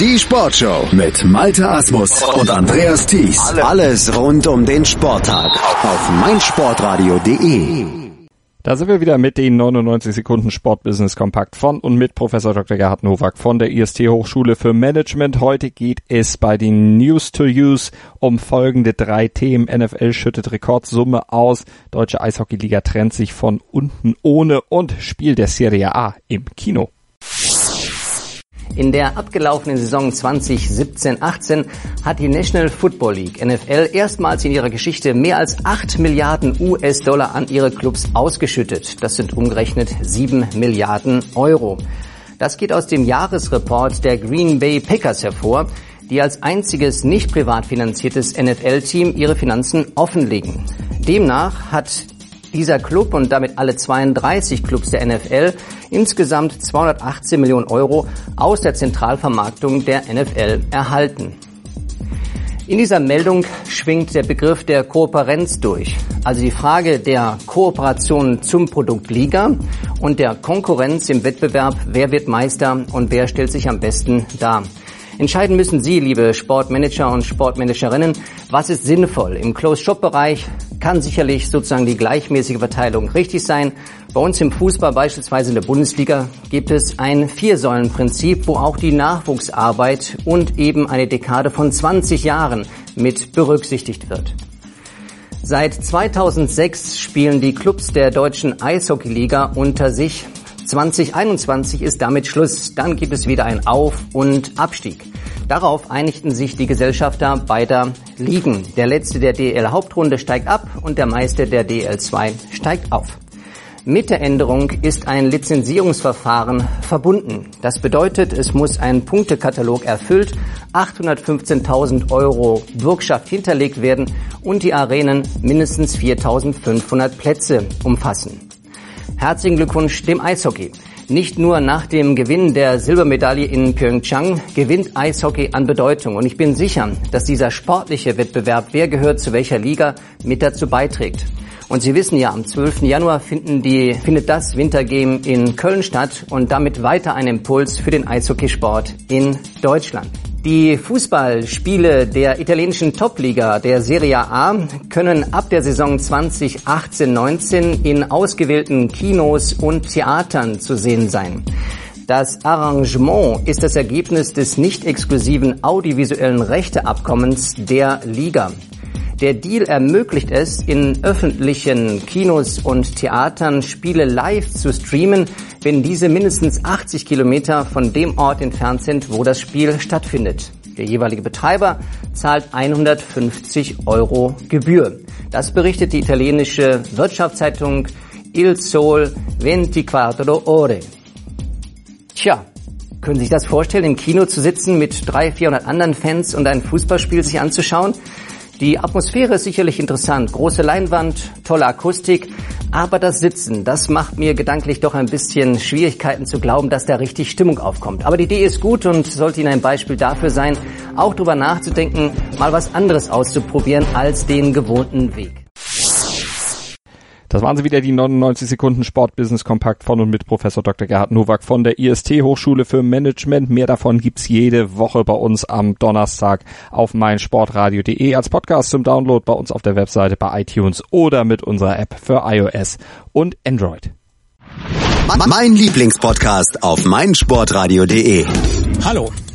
Die Sportshow mit Malte Asmus und Andreas Thies. Alles rund um den Sporttag auf meinsportradio.de. Da sind wir wieder mit den 99 Sekunden Sportbusiness Kompakt von und mit Professor Dr. Gerhard Nowak von der IST Hochschule für Management. Heute geht es bei den News to Use um folgende drei Themen. NFL schüttet Rekordsumme aus, Deutsche Eishockeyliga trennt sich von unten ohne und Spiel der Serie A im Kino. In der abgelaufenen Saison 2017-18 hat die National Football League NFL erstmals in ihrer Geschichte mehr als 8 Milliarden US-Dollar an ihre Clubs ausgeschüttet. Das sind umgerechnet 7 Milliarden Euro. Das geht aus dem Jahresreport der Green Bay Packers hervor, die als einziges nicht privat finanziertes NFL-Team ihre Finanzen offenlegen. Demnach hat dieser Club und damit alle 32 Clubs der NFL insgesamt 218 Millionen Euro aus der Zentralvermarktung der NFL erhalten. In dieser Meldung schwingt der Begriff der Kooperenz durch, also die Frage der Kooperation zum Produkt Liga und der Konkurrenz im Wettbewerb, wer wird Meister und wer stellt sich am besten dar. Entscheiden müssen Sie, liebe Sportmanager und Sportmanagerinnen, was ist sinnvoll. Im Closed-Shop-Bereich kann sicherlich sozusagen die gleichmäßige Verteilung richtig sein. Bei uns im Fußball, beispielsweise in der Bundesliga, gibt es ein Viersäulenprinzip, wo auch die Nachwuchsarbeit und eben eine Dekade von 20 Jahren mit berücksichtigt wird. Seit 2006 spielen die Clubs der deutschen Eishockeyliga unter sich 2021 ist damit Schluss. Dann gibt es wieder ein Auf- und Abstieg. Darauf einigten sich die Gesellschafter beider Ligen. Der letzte der DL-Hauptrunde steigt ab und der Meister der DL2 steigt auf. Mit der Änderung ist ein Lizenzierungsverfahren verbunden. Das bedeutet, es muss ein Punktekatalog erfüllt, 815.000 Euro Bürgschaft hinterlegt werden und die Arenen mindestens 4.500 Plätze umfassen. Herzlichen Glückwunsch dem Eishockey. Nicht nur nach dem Gewinn der Silbermedaille in Pyeongchang gewinnt Eishockey an Bedeutung. Und ich bin sicher, dass dieser sportliche Wettbewerb, wer gehört zu welcher Liga, mit dazu beiträgt. Und Sie wissen ja, am 12. Januar die, findet das Wintergame in Köln statt und damit weiter ein Impuls für den Eishockeysport in Deutschland. Die Fußballspiele der italienischen Topliga der Serie A können ab der Saison 2018-19 in ausgewählten Kinos und Theatern zu sehen sein. Das Arrangement ist das Ergebnis des nicht exklusiven audiovisuellen Rechteabkommens der Liga. Der Deal ermöglicht es, in öffentlichen Kinos und Theatern Spiele live zu streamen, wenn diese mindestens 80 Kilometer von dem Ort entfernt sind, wo das Spiel stattfindet. Der jeweilige Betreiber zahlt 150 Euro Gebühr. Das berichtet die italienische Wirtschaftszeitung Il Sol 24 Ore. Tja, können Sie sich das vorstellen, im Kino zu sitzen mit 300, 400 anderen Fans und ein Fußballspiel sich anzuschauen? Die Atmosphäre ist sicherlich interessant. Große Leinwand, tolle Akustik. Aber das Sitzen, das macht mir gedanklich doch ein bisschen Schwierigkeiten zu glauben, dass da richtig Stimmung aufkommt. Aber die Idee ist gut und sollte Ihnen ein Beispiel dafür sein, auch darüber nachzudenken, mal was anderes auszuprobieren als den gewohnten Weg. Das waren sie wieder, die 99 Sekunden Sportbusiness Kompakt von und mit Professor Dr. Gerhard Nowak von der IST Hochschule für Management. Mehr davon gibt's jede Woche bei uns am Donnerstag auf meinsportradio.de als Podcast zum Download bei uns auf der Webseite bei iTunes oder mit unserer App für iOS und Android. Mein Lieblingspodcast auf meinsportradio.de. Hallo.